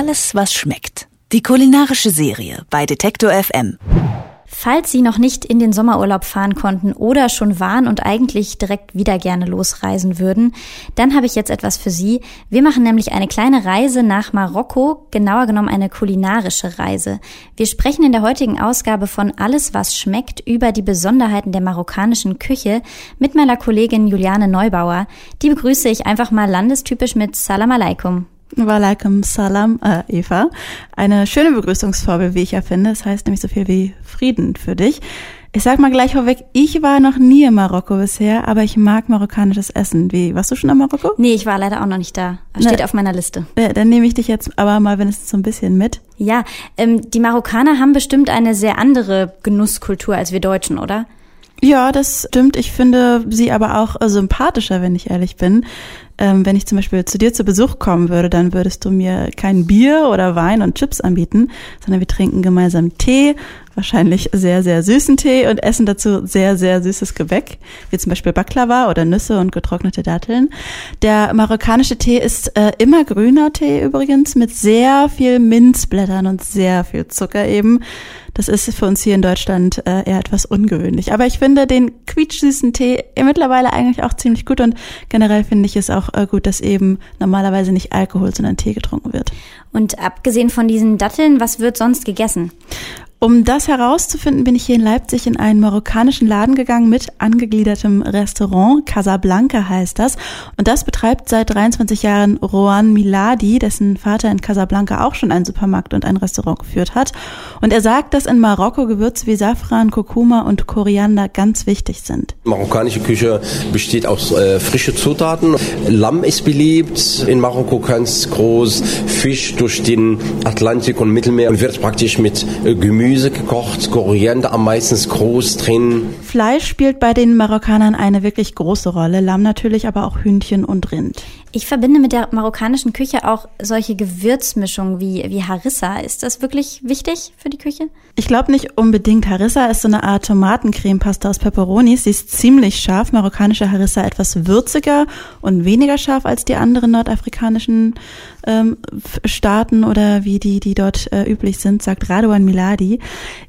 Alles, was schmeckt. Die kulinarische Serie bei Detektor FM. Falls Sie noch nicht in den Sommerurlaub fahren konnten oder schon waren und eigentlich direkt wieder gerne losreisen würden, dann habe ich jetzt etwas für Sie. Wir machen nämlich eine kleine Reise nach Marokko, genauer genommen eine kulinarische Reise. Wir sprechen in der heutigen Ausgabe von Alles, was schmeckt über die Besonderheiten der marokkanischen Küche mit meiner Kollegin Juliane Neubauer. Die begrüße ich einfach mal landestypisch mit Salam alaikum. Walaikum Salam, äh, Eva. Eine schöne Begrüßungsformel, wie ich ja finde. Das heißt nämlich so viel wie Frieden für dich. Ich sag mal gleich vorweg, ich war noch nie in Marokko bisher, aber ich mag marokkanisches Essen. Wie, warst du schon in Marokko? Nee, ich war leider auch noch nicht da. Steht Na, auf meiner Liste. Äh, dann nehme ich dich jetzt aber mal wenigstens so ein bisschen mit. Ja, ähm, die Marokkaner haben bestimmt eine sehr andere Genusskultur als wir Deutschen, oder? Ja, das stimmt. Ich finde sie aber auch sympathischer, wenn ich ehrlich bin ähm, wenn ich zum Beispiel zu dir zu Besuch kommen würde, dann würdest du mir kein Bier oder Wein und Chips anbieten, sondern wir trinken gemeinsam Tee, wahrscheinlich sehr, sehr süßen Tee und essen dazu sehr, sehr süßes Gebäck, wie zum Beispiel Baklava oder Nüsse und getrocknete Datteln. Der marokkanische Tee ist äh, immer grüner Tee übrigens mit sehr viel Minzblättern und sehr viel Zucker eben. Das ist für uns hier in Deutschland äh, eher etwas ungewöhnlich. Aber ich finde den quietschsüßen Tee mittlerweile eigentlich auch ziemlich gut und generell finde ich es auch äh, gut, dass eben normalerweise nicht Alkohol, sondern Tee getrunken wird. Und abgesehen von diesen Datteln, was wird sonst gegessen? Um das herauszufinden, bin ich hier in Leipzig in einen marokkanischen Laden gegangen mit angegliedertem Restaurant. Casablanca heißt das. Und das betreibt seit 23 Jahren Rohan Miladi, dessen Vater in Casablanca auch schon einen Supermarkt und ein Restaurant geführt hat. Und er sagt, dass in Marokko Gewürze wie Safran, Kurkuma und Koriander ganz wichtig sind. Marokkanische Küche besteht aus äh, frischen Zutaten. Lamm ist beliebt, in Marokko ganz groß. Fisch durch den Atlantik und Mittelmeer und wird praktisch mit äh, Gemüse Gemüse gekocht, Koriander am meisten groß drin. Fleisch spielt bei den Marokkanern eine wirklich große Rolle, Lamm natürlich, aber auch Hühnchen und Rind. Ich verbinde mit der marokkanischen Küche auch solche Gewürzmischungen wie, wie Harissa. Ist das wirklich wichtig für die Küche? Ich glaube nicht unbedingt. Harissa ist so eine Art Tomatencremepasta aus Peperonis. Sie ist ziemlich scharf. Marokkanische Harissa etwas würziger und weniger scharf als die anderen nordafrikanischen ähm, Staaten oder wie die, die dort äh, üblich sind, sagt Radouan Miladi.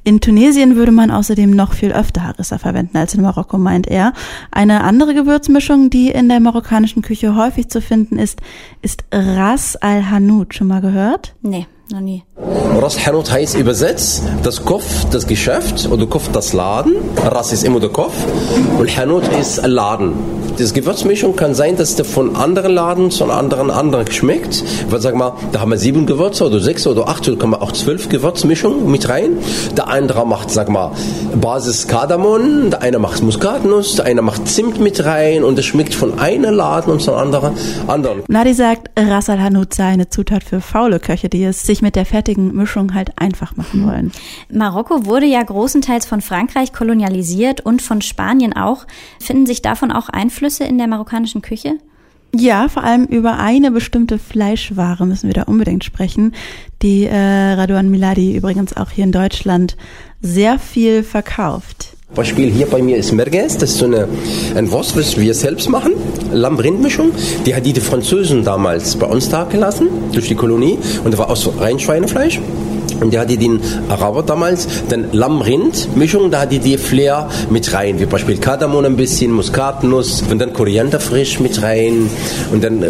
In Tunesien würde man außerdem noch viel öfter Harissa verwenden als in Marokko, meint er. Eine andere Gewürzmischung, die in der marokkanischen Küche häufig zu finden ist, ist Ras al-Hanout. Schon mal gehört? Nee, noch nie. Ras Hanout heißt übersetzt das Kopf, das Geschäft oder Kopf, das Laden. Ras ist immer der Kopf und Hanout ist ein Laden. Das Gewürzmischung kann sein, dass der von anderen Laden zu anderen anderen schmeckt. Weil sag mal, da haben wir sieben Gewürze oder sechs oder acht oder kann man auch zwölf Gewürzmischungen mit rein. Der andere macht, sag mal, Basis Kardamom, der eine macht Muskatnuss, der eine macht Zimt mit rein und es schmeckt von einem Laden und zum anderen. anderen. Nadi sagt, Ras Al Hanout sei eine Zutat für faule Köche, die es sich mit der fertigen Mischung halt einfach machen wollen. Marokko wurde ja großenteils von Frankreich kolonialisiert und von Spanien auch. Finden sich davon auch Einflüsse in der marokkanischen Küche? Ja, vor allem über eine bestimmte Fleischware müssen wir da unbedingt sprechen, die äh, Radouan Miladi übrigens auch hier in Deutschland sehr viel verkauft. Beispiel hier bei mir ist Merguez, das ist so eine, ein Wurst, was wir selbst machen, Lamm-Rind-Mischung. Die hat die, die Franzosen damals bei uns da gelassen, durch die Kolonie. Und das war aus rein Schweinefleisch. Und da hat die den Araber damals, dann Lamm-Rind-Mischung, da hat die Flair mit rein, wie Beispiel Kardamom ein bisschen, Muskatnuss und dann Koriander frisch mit rein. Und dann äh,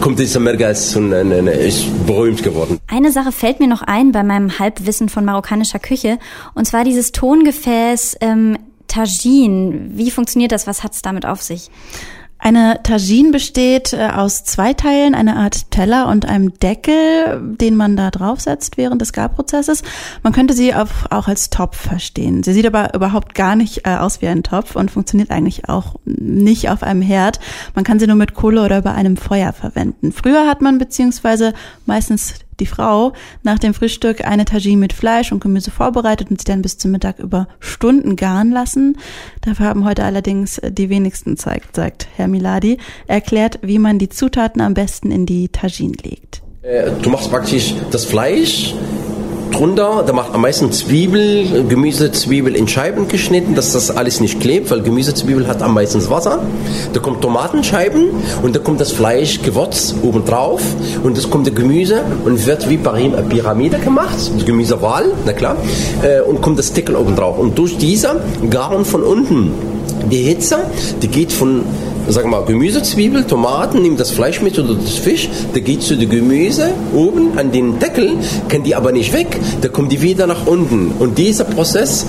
kommt dieser Merguez und äh, ist berühmt geworden. Eine Sache fällt mir noch ein bei meinem Halbwissen von marokkanischer Küche, und zwar dieses Tongefäß ähm, Tagine. Wie funktioniert das? Was hat es damit auf sich? Eine Tagine besteht äh, aus zwei Teilen, eine Art Teller und einem Deckel, den man da draufsetzt während des Garprozesses. Man könnte sie auch als Topf verstehen. Sie sieht aber überhaupt gar nicht äh, aus wie ein Topf und funktioniert eigentlich auch nicht auf einem Herd. Man kann sie nur mit Kohle oder bei einem Feuer verwenden. Früher hat man beziehungsweise meistens die Frau nach dem Frühstück eine Tagine mit Fleisch und Gemüse vorbereitet und sie dann bis zum Mittag über Stunden garen lassen. Dafür haben heute allerdings die wenigsten Zeit, sagt Herr Miladi. Er erklärt, wie man die Zutaten am besten in die Tagine legt. Äh, du machst praktisch das Fleisch drunter, da macht am meisten Zwiebel, Gemüse, Zwiebel in Scheiben geschnitten, dass das alles nicht klebt, weil Gemüsezwiebel hat am meisten Wasser. Da kommt Tomatenscheiben und da kommt das Fleisch Gewürz oben drauf und das kommt der Gemüse und wird wie Pyramide gemacht, Gemüsewahl, na klar, äh, und kommt das Deckel oben drauf. Und durch dieser Garen von unten, die Hitze, die geht von wir mal, Gemüse, Zwiebel, Tomaten, nimmt das Fleisch mit oder das Fisch, da geht zu dem Gemüse oben an den Deckel, kann die aber nicht weg, da kommt die wieder nach unten. Und dieser Prozess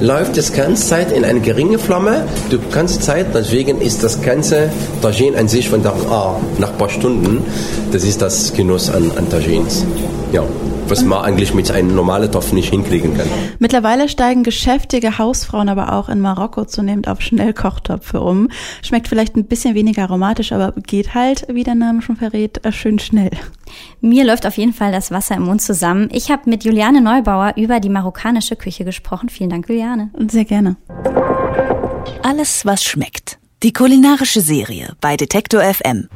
läuft das ganze Zeit in eine geringe Flamme, die ganze Zeit, deswegen ist das ganze Tagine an sich, von da ah, nach ein paar Stunden, das ist das Genuss an, an Tagines. Ja was man eigentlich mit einem normalen Topf nicht hinkriegen kann. Mittlerweile steigen geschäftige Hausfrauen aber auch in Marokko zunehmend auf Schnellkochtöpfe um. Schmeckt vielleicht ein bisschen weniger aromatisch, aber geht halt, wie der Name schon verrät, äh, schön schnell. Mir läuft auf jeden Fall das Wasser im Mund zusammen. Ich habe mit Juliane Neubauer über die marokkanische Küche gesprochen. Vielen Dank, Juliane. Sehr gerne. Alles, was schmeckt. Die kulinarische Serie bei Detektor FM.